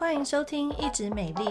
欢迎收听《一直美丽》，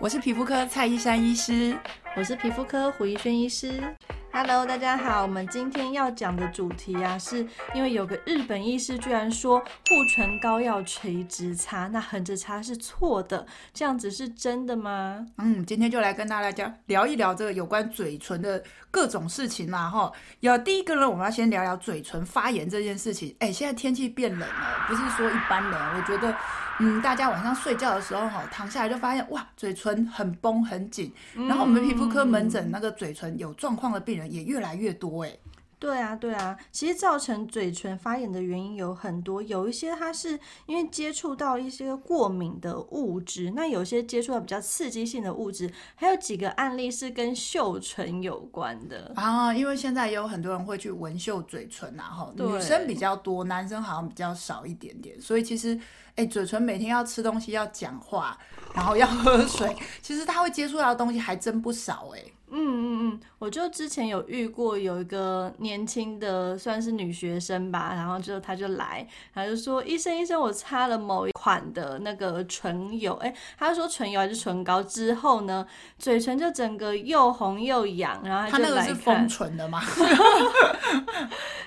我是皮肤科蔡依珊医师，我是皮肤科胡一轩医师。Hello，大家好，我们今天要讲的主题啊，是因为有个日本医师居然说护唇膏要垂直擦，那横着擦是错的，这样子是真的吗？嗯，今天就来跟大家聊一聊这个有关嘴唇的各种事情啦，哈。有第一个呢，我们要先聊聊嘴唇发炎这件事情。哎，现在天气变冷了，不是说一般冷，我觉得。嗯，大家晚上睡觉的时候哈，躺下来就发现哇，嘴唇很绷很紧，然后我们皮肤科门诊那个嘴唇有状况的病人也越来越多哎。对啊，对啊，其实造成嘴唇发炎的原因有很多，有一些它是因为接触到一些过敏的物质，那有些接触到比较刺激性的物质，还有几个案例是跟嗅唇有关的啊。因为现在也有很多人会去闻嗅嘴唇啊，哈，女生比较多，男生好像比较少一点点，所以其实。哎，嘴唇每天要吃东西，要讲话，然后要喝水，其实他会接触到的东西还真不少哎。嗯嗯嗯，我就之前有遇过有一个年轻的算是女学生吧，然后就她就来，她就说医生医生，我擦了某一款的那个唇油，哎，她说唇油还是唇膏之后呢，嘴唇就整个又红又痒，然后她就来看。她那个是丰唇的吗？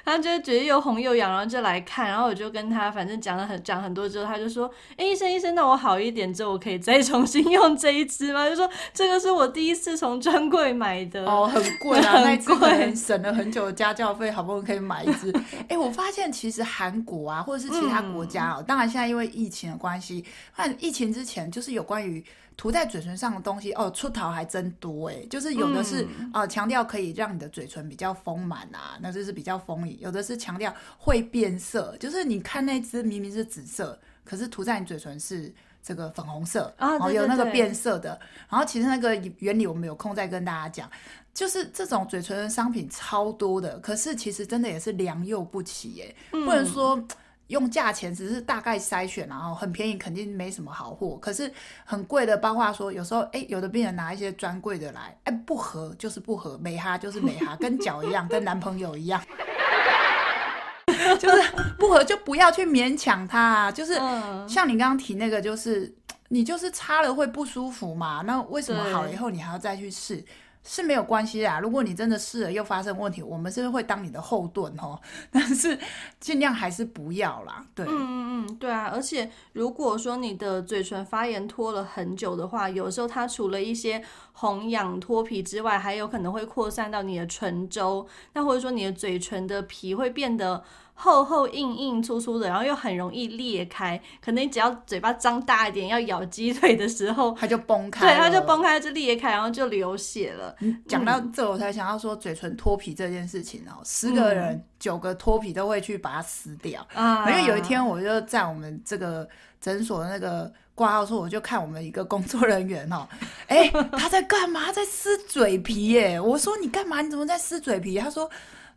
她就觉得又红又痒，然后就来看，然后我就跟她反正讲了很讲很多之后，她就说，哎，医生医生，那我好一点之后，我可以再重新用这一支吗？就说这个是我第一次从专柜。买的哦，很贵啊，那支很省了很久的家教费，好不容易可以买一支。哎、欸，我发现其实韩国啊，或者是其他国家哦、喔，嗯、当然现在因为疫情的关系，那疫情之前就是有关于涂在嘴唇上的东西哦，出逃还真多哎、欸。就是有的是啊，强调、可以让你的嘴唇比较丰满啊，那就是比较丰盈；有的是强调会变色，就是你看那只明明是紫色，可是涂在你嘴唇是。这个粉红色啊，哦，有那个变色的。然后其实那个原理我们有空再跟大家讲。就是这种嘴唇的商品超多的，可是其实真的也是良莠不齐耶。嗯、不能说用价钱只是大概筛选，然后很便宜肯定没什么好货。可是很贵的，包括说有时候哎，有的病人拿一些专柜的来，哎，不合就是不合，美哈就是美哈，跟脚一样，跟男朋友一样。就是不合 就不要去勉强他啊，就是像你刚刚提那个，就是你就是擦了会不舒服嘛，那为什么好了以后你还要再去试？是没有关系啊，如果你真的试了又发生问题，我们是不是会当你的后盾哦？但是尽量还是不要啦。对，嗯嗯嗯，对啊。而且如果说你的嘴唇发炎拖了很久的话，有时候它除了一些红痒脱皮之外，还有可能会扩散到你的唇周，那或者说你的嘴唇的皮会变得。厚厚硬硬粗粗的，然后又很容易裂开。可能你只要嘴巴张大一点，要咬鸡腿的时候，它就崩开。对，它就崩开，就裂开，然后就流血了。讲到这，我才想要说嘴唇脱皮这件事情哦。十个人九个脱皮都会去把它撕掉。啊、嗯，因为有一天我就在我们这个诊所的那个挂号处，我就看我们一个工作人员哦，哎，他在干嘛？他在撕嘴皮耶。我说你干嘛？你怎么在撕嘴皮？他说。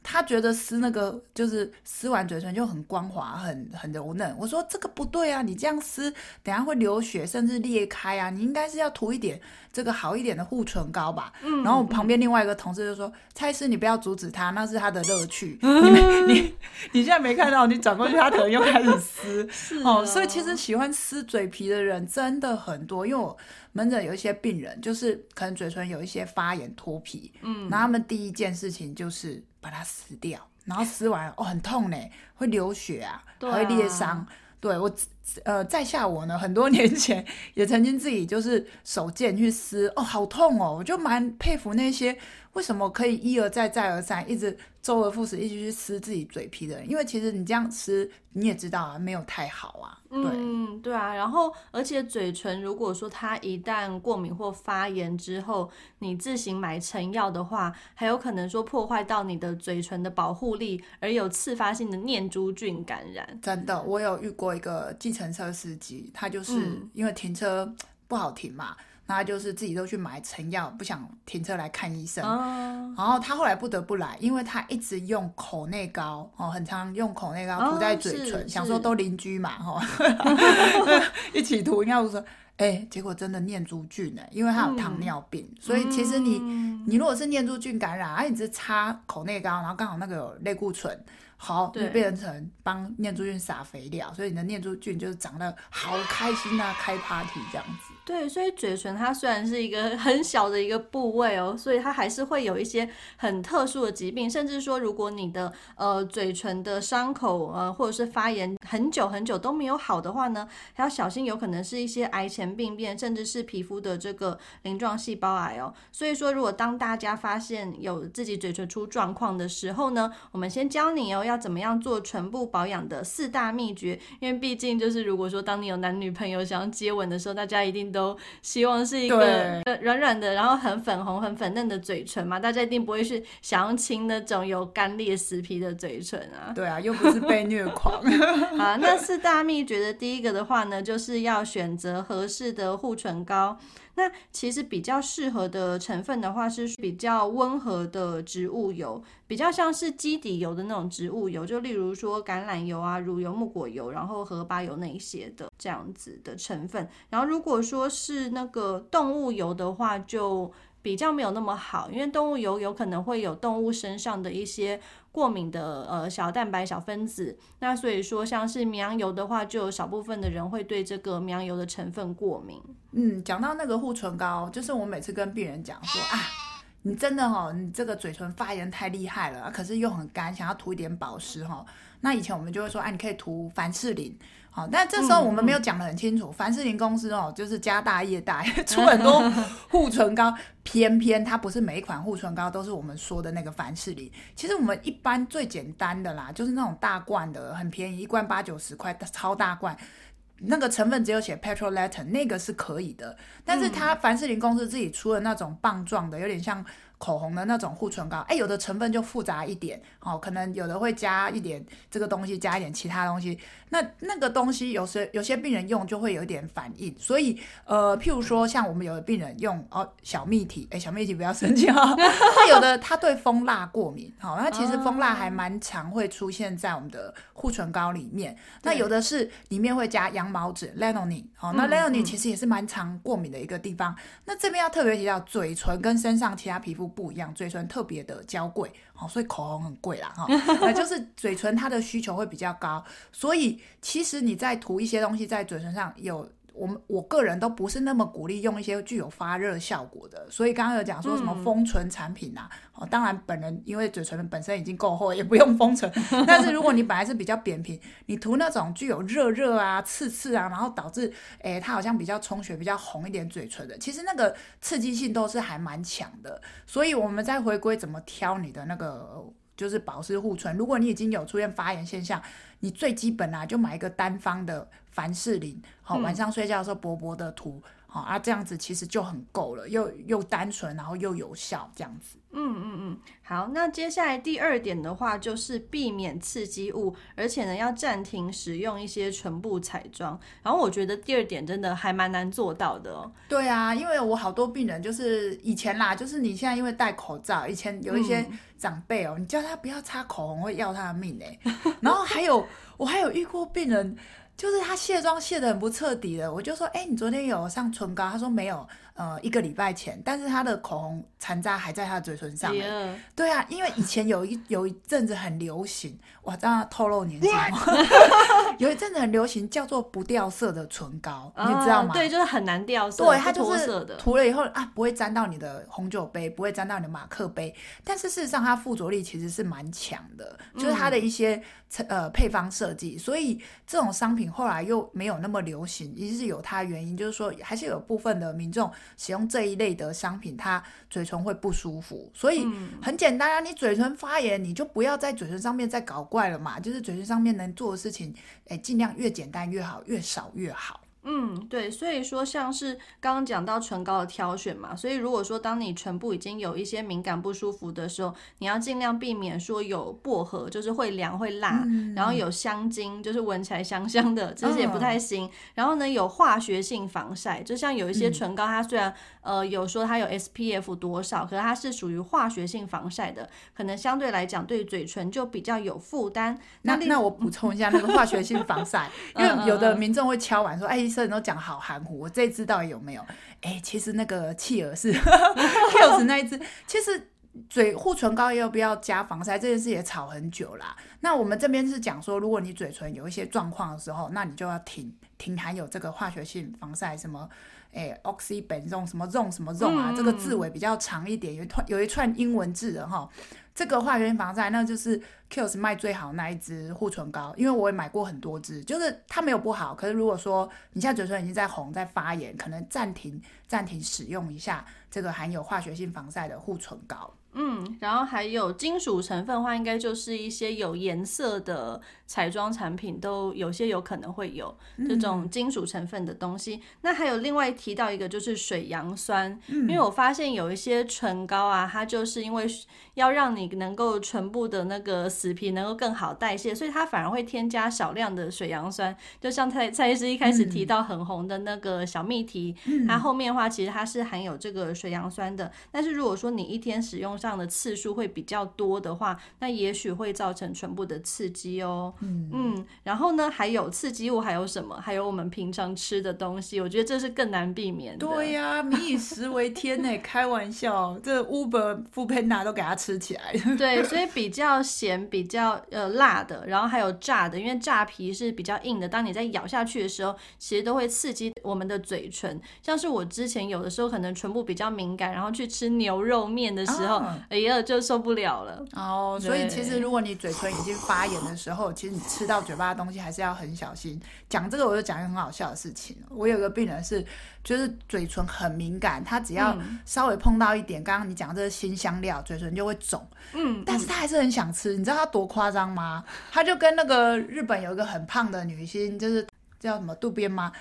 他觉得撕那个就是撕完嘴唇就很光滑，很很柔嫩。我说这个不对啊，你这样撕，等下会流血，甚至裂开啊！你应该是要涂一点这个好一点的护唇膏吧。嗯、然后旁边另外一个同事就说：“蔡司，你不要阻止他，那是他的乐趣。嗯、你你你现在没看到，你转过去，他可能又开始撕。是哦，哦，所以其实喜欢撕嘴皮的人真的很多，因为我门诊有一些病人，就是可能嘴唇有一些发炎脱皮，嗯，然后他们第一件事情就是。把它撕掉，然后撕完哦，很痛呢，会流血啊，还会裂伤。对，我，呃，在下我呢，很多年前也曾经自己就是手贱去撕，哦，好痛哦，我就蛮佩服那些。为什么可以一而再再而三，一直周而复始，一直去撕自己嘴皮的人？因为其实你这样撕，你也知道啊，没有太好啊。对，嗯，对啊。然后，而且嘴唇如果说它一旦过敏或发炎之后，你自行买成药的话，还有可能说破坏到你的嘴唇的保护力，而有次发性的念珠菌感染。真的，我有遇过一个计程车司机，他就是因为停车不好停嘛。嗯他就是自己都去买成药，不想停车来看医生。哦、然后他后来不得不来，因为他一直用口内膏哦，很常用口内膏涂在嘴唇，哦、想说都邻居嘛，哈 一起涂。应该我说，哎、欸，结果真的念珠菌呢，因为他有糖尿病，嗯、所以其实你你如果是念珠菌感染，而、啊、你只是擦口内膏，然后刚好那个有类固醇。好，就变成帮念珠菌撒肥料，所以你的念珠菌就是长得好开心啊，开 party 这样子。对，所以嘴唇它虽然是一个很小的一个部位哦，所以它还是会有一些很特殊的疾病，甚至说如果你的呃嘴唇的伤口呃或者是发炎很久很久都没有好的话呢，还要小心有可能是一些癌前病变，甚至是皮肤的这个鳞状细胞癌哦。所以说，如果当大家发现有自己嘴唇出状况的时候呢，我们先教你哦，要怎么样做唇部保养的四大秘诀，因为毕竟就是如果说当你有男女朋友想要接吻的时候，大家一定。都希望是一个软软的，然后很粉红、很粉嫩的嘴唇嘛，大家一定不会是想要亲那种有干裂死皮的嘴唇啊。对啊，又不是被虐狂。好，那四大秘诀的第一个的话呢，就是要选择合适的护唇膏。那其实比较适合的成分的话，是比较温和的植物油，比较像是基底油的那种植物油，就例如说橄榄油啊、乳油、木果油，然后荷巴油那一些的这样子的成分。然后如果说是那个动物油的话，就比较没有那么好，因为动物油有可能会有动物身上的一些过敏的呃小蛋白小分子，那所以说像是绵羊油的话，就有少部分的人会对这个绵羊油的成分过敏。嗯，讲到那个护唇膏，就是我每次跟病人讲说啊，你真的哈、哦，你这个嘴唇发炎太厉害了，可是又很干，想要涂一点保湿哈、哦。那以前我们就会说，哎、啊，你可以涂凡士林。好，但这时候我们没有讲的很清楚，嗯、凡士林公司哦，就是家大业大，出很多护唇膏，偏偏它不是每一款护唇膏都是我们说的那个凡士林。其实我们一般最简单的啦，就是那种大罐的，很便宜，一罐八九十块，超大罐，那个成分只有写 petrolatum，那个是可以的。但是它凡士林公司自己出的那种棒状的，有点像。口红的那种护唇膏，哎，有的成分就复杂一点，哦，可能有的会加一点这个东西，加一点其他东西。那那个东西有时有些病人用就会有点反应，所以呃，譬如说像我们有的病人用哦小蜜体，哎，小蜜体不要生气哈，他有的他对蜂蜡过敏，好、哦，那其实蜂蜡还蛮常会出现在我们的护唇膏里面。那有的是里面会加羊毛脂 lanolin，好，那 lanolin 其实也是蛮常过敏的一个地方。嗯嗯、那这边要特别提到，嘴唇跟身上其他皮肤。不一样，嘴唇特别的娇贵，哦，所以口红很贵啦，哈，那就是嘴唇它的需求会比较高，所以其实你在涂一些东西在嘴唇上有。我们我个人都不是那么鼓励用一些具有发热效果的，所以刚刚有讲说什么丰唇产品啊，哦、嗯，当然本人因为嘴唇本身已经够厚，也不用丰唇。但是如果你本来是比较扁平，你涂那种具有热热啊、刺刺啊，然后导致诶它好像比较充血、比较红一点嘴唇的，其实那个刺激性都是还蛮强的。所以我们再回归怎么挑你的那个就是保湿护唇，如果你已经有出现发炎现象，你最基本啊就买一个单方的。凡士林，好，晚上睡觉的时候薄薄的涂，好、嗯、啊，这样子其实就很够了，又又单纯，然后又有效，这样子。嗯嗯嗯，好，那接下来第二点的话就是避免刺激物，而且呢要暂停使用一些唇部彩妆。然后我觉得第二点真的还蛮难做到的哦。对啊，因为我好多病人就是以前啦，就是你现在因为戴口罩，以前有一些长辈哦，嗯、你叫他不要擦口红会要他的命哎。然后还有 我还有遇过病人。就是他卸妆卸得很不彻底的，我就说，哎、你昨天有上唇膏？他说没有。呃，一个礼拜前，但是他的口红残渣还在他的嘴唇上。对啊，因为以前有一有一阵子很流行，哇，这样透露年纪吗？有一阵子很流行叫做不掉色的唇膏，uh, 你知道吗？对，就是很难掉色。对，它就是涂了以后啊，不会沾到你的红酒杯，不会沾到你的马克杯。但是事实上，它附着力其实是蛮强的，就是它的一些、嗯、呃配方设计。所以这种商品后来又没有那么流行，也是有它原因，就是说还是有部分的民众。使用这一类的商品，它嘴唇会不舒服，所以很简单啊，你嘴唇发炎，你就不要在嘴唇上面再搞怪了嘛，就是嘴唇上面能做的事情，哎，尽量越简单越好，越少越好。嗯，对，所以说像是刚刚讲到唇膏的挑选嘛，所以如果说当你唇部已经有一些敏感不舒服的时候，你要尽量避免说有薄荷，就是会凉会辣，嗯、然后有香精，就是闻起来香香的，这些也不太行。哦、然后呢，有化学性防晒，就像有一些唇膏，它虽然、嗯、呃有说它有 SPF 多少，可是它是属于化学性防晒的，可能相对来讲对嘴唇就比较有负担。那那我补充一下那个化学性防晒，因为有的民众会敲碗说，哎。医生都讲好含糊，我这支到底有没有？哎，其实那个企鹅是 Kiehl's 那一只，其实嘴护唇膏要不要加防晒这件事也吵很久啦。那我们这边是讲说，如果你嘴唇有一些状况的时候，那你就要停停含有这个化学性防晒，什么诶，oxybenzone 什么 zone 什么 zone 啊，嗯、这个字尾比较长一点，有一串有一串英文字的哈。这个化学性防晒，那就是 Kiehl's 卖最好那一支护唇膏，因为我也买过很多支，就是它没有不好。可是如果说你现在嘴唇已经在红、在发炎，可能暂停暂停使用一下这个含有化学性防晒的护唇膏。嗯，然后还有金属成分的话，应该就是一些有颜色的彩妆产品，都有些有可能会有这种金属成分的东西。嗯、那还有另外提到一个就是水杨酸，嗯、因为我发现有一些唇膏啊，它就是因为要让你能够唇部的那个死皮能够更好代谢，所以它反而会添加少量的水杨酸。就像蔡蔡医师一开始提到很红的那个小蜜提，嗯、它后面的话其实它是含有这个水杨酸的。但是如果说你一天使用上的次数会比较多的话，那也许会造成唇部的刺激哦。嗯嗯，然后呢，还有刺激物还有什么？还有我们平常吃的东西，我觉得这是更难避免的。对呀、啊，民以食为天呢，开玩笑，这 Uber、Foodpanda 都给它吃起来。对，所以比较咸、比较呃辣的，然后还有炸的，因为炸皮是比较硬的，当你在咬下去的时候，其实都会刺激我们的嘴唇。像是我之前有的时候可能唇部比较敏感，然后去吃牛肉面的时候，啊、哎呀。就受不了了哦，所以其实如果你嘴唇已经发炎的时候，其实你吃到嘴巴的东西还是要很小心。讲这个我就讲一个很好笑的事情。我有个病人是，就是嘴唇很敏感，他只要稍微碰到一点，刚刚你讲这个新香料，嘴唇就会肿。嗯，但是他还是很想吃。你知道他多夸张吗？他就跟那个日本有一个很胖的女星，就是叫什么渡边吗？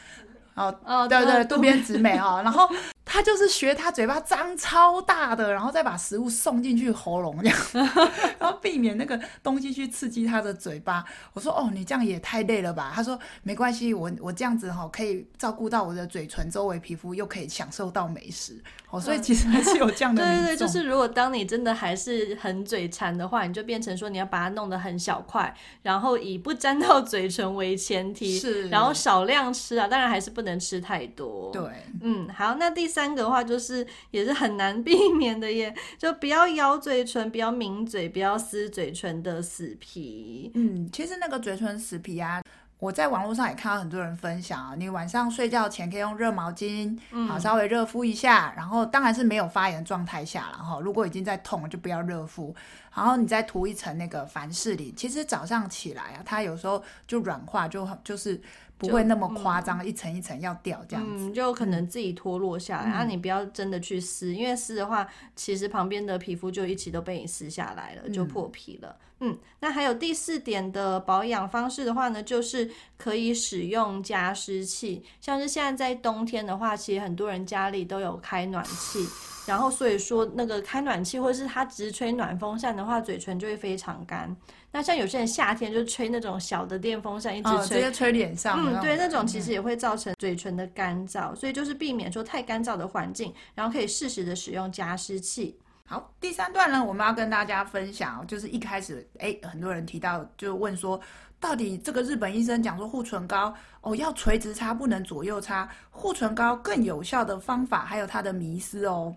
哦哦，对对，渡边直美哈，然后。他就是学他嘴巴张超大的，然后再把食物送进去喉咙这样，然后避免那个东西去刺激他的嘴巴。我说哦，你这样也太累了吧？他说没关系，我我这样子哈可以照顾到我的嘴唇周围皮肤，又可以享受到美食。哦，所以其实还是有这样的。对对对，就是如果当你真的还是很嘴馋的话，你就变成说你要把它弄得很小块，然后以不沾到嘴唇为前提，是，然后少量吃啊，当然还是不能吃太多。对，嗯，好，那第三。三个的话就是也是很难避免的耶，就不要咬嘴唇，不要抿嘴，不要撕嘴唇的死皮。嗯，其实那个嘴唇死皮啊，我在网络上也看到很多人分享啊，你晚上睡觉前可以用热毛巾，好稍微热敷一下，然后当然是没有发炎状态下了哈，如果已经在痛了就不要热敷，然后你再涂一层那个凡士林，其实早上起来啊，它有时候就软化，就就是。不会那么夸张，嗯、一层一层要掉这样子，嗯，就可能自己脱落下来。然后、嗯啊、你不要真的去撕，因为撕的话，其实旁边的皮肤就一起都被你撕下来了，就破皮了。嗯，嗯，那还有第四点的保养方式的话呢，就是可以使用加湿器。像是现在在冬天的话，其实很多人家里都有开暖气，然后所以说那个开暖气或者是它直吹暖风扇的话，嘴唇就会非常干。那像有些人夏天就吹那种小的电风扇，一直吹，哦、直接吹脸上。嗯，对，那种其实也会造成嘴唇的干燥，嗯、所以就是避免说太干燥的环境，然后可以适时的使用加湿器。好，第三段呢，我们要跟大家分享，就是一开始，哎，很多人提到，就问说，到底这个日本医生讲说护唇膏哦要垂直擦，不能左右擦，护唇膏更有效的方法，还有它的迷思哦。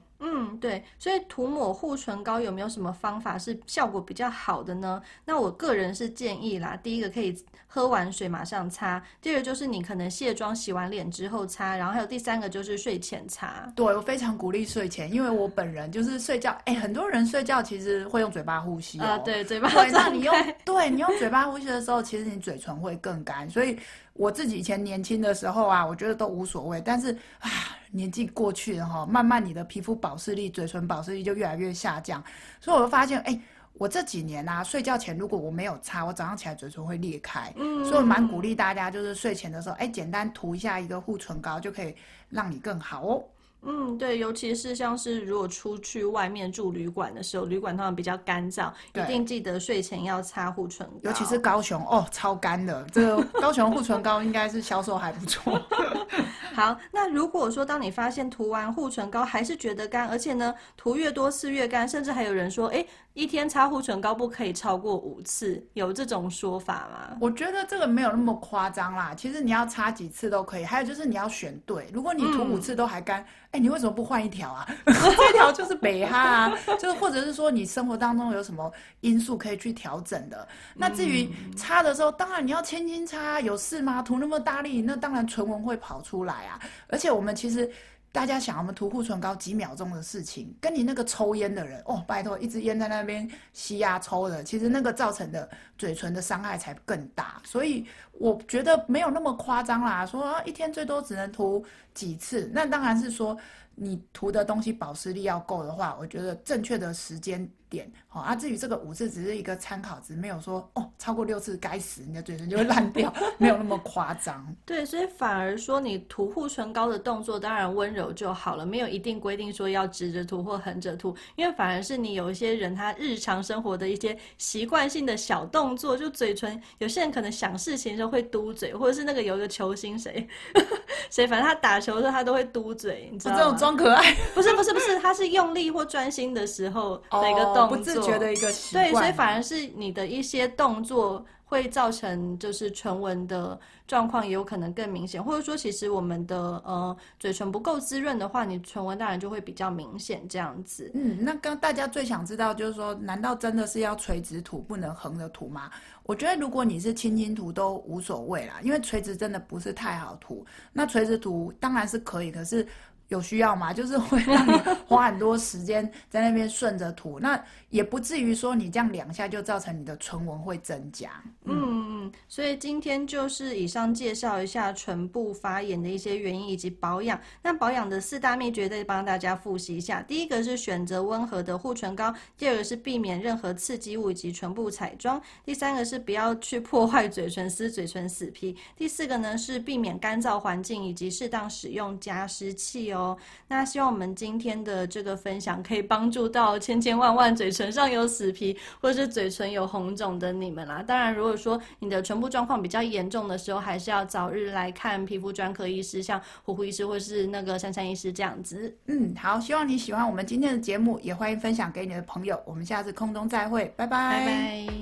嗯，对，所以涂抹护唇膏有没有什么方法是效果比较好的呢？那我个人是建议啦，第一个可以喝完水马上擦，第二个就是你可能卸妆洗完脸之后擦，然后还有第三个就是睡前擦。对，我非常鼓励睡前，因为我本人就是睡觉，哎，很多人睡觉其实会用嘴巴呼吸哦。啊，对，嘴巴张开。那你用，对，你用嘴巴呼吸的时候，其实你嘴唇会更干，所以。我自己以前年轻的时候啊，我觉得都无所谓。但是啊，年纪过去了哈，慢慢你的皮肤保湿力、嘴唇保湿力就越来越下降。所以我就发现，哎，我这几年啊，睡觉前如果我没有擦，我早上起来嘴唇会裂开。嗯，所以我蛮鼓励大家，就是睡前的时候，哎，简单涂一下一个护唇膏，就可以让你更好哦。嗯，对，尤其是像是如果出去外面住旅馆的时候，旅馆通常比较干燥，一定记得睡前要擦护唇膏。尤其是高雄哦，超干的，这个 高雄护唇膏应该是销售还不错。好，那如果说当你发现涂完护唇膏还是觉得干，而且呢涂越多次越干，甚至还有人说，哎，一天擦护唇膏不可以超过五次，有这种说法吗？我觉得这个没有那么夸张啦。其实你要擦几次都可以，还有就是你要选对。如果你涂五次都还干，欸，你为什么不换一条啊？这条就是北哈啊，就是或者是说你生活当中有什么因素可以去调整的。那至于擦的时候，当然你要轻轻擦，有事吗？涂那么大力，那当然唇纹会跑出来啊。而且我们其实。大家想，我们涂护唇膏几秒钟的事情，跟你那个抽烟的人哦，拜托，一支烟在那边吸呀抽的，其实那个造成的嘴唇的伤害才更大。所以我觉得没有那么夸张啦，说啊，一天最多只能涂几次，那当然是说你涂的东西保湿力要够的话，我觉得正确的时间点。好啊，至于这个五次只是一个参考值，没有说哦，超过六次该死，你的嘴唇就会烂掉，没有那么夸张。对，所以反而说你涂护唇膏的动作当然温柔就好了，没有一定规定说要直着涂或横着涂，因为反而是你有一些人他日常生活的一些习惯性的小动作，就嘴唇，有些人可能想事情的时候会嘟嘴，或者是那个有一个球星谁 谁，反正他打球的时候他都会嘟嘴，你知道吗？装可爱，不是不是不是，他是用力或专心的时候的一个动作。不自觉的一个习惯，对，所以反而是你的一些动作会造成就是唇纹的状况也有可能更明显，或者说其实我们的呃嘴唇不够滋润的话，你唇纹当然就会比较明显这样子。嗯，那刚大家最想知道就是说，难道真的是要垂直涂不能横着涂吗？我觉得如果你是轻轻涂都无所谓啦，因为垂直真的不是太好涂。那垂直涂当然是可以，可是。有需要吗？就是会让你花很多时间在那边顺着涂，那也不至于说你这样两下就造成你的唇纹会增加。嗯嗯，所以今天就是以上介绍一下唇部发炎的一些原因以及保养。那保养的四大秘诀再帮大家复习一下：第一个是选择温和的护唇膏；第二个是避免任何刺激物以及唇部彩妆；第三个是不要去破坏嘴唇、撕嘴唇、死皮；第四个呢是避免干燥环境以及适当使用加湿器哦。那希望我们今天的这个分享可以帮助到千千万万嘴唇上有死皮或者是嘴唇有红肿的你们啦。当然，如果说你的唇部状况比较严重的时候，还是要早日来看皮肤专科医师，像虎虎医师或是那个珊珊医师这样子。嗯，好，希望你喜欢我们今天的节目，也欢迎分享给你的朋友。我们下次空中再会，拜拜。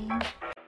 拜拜。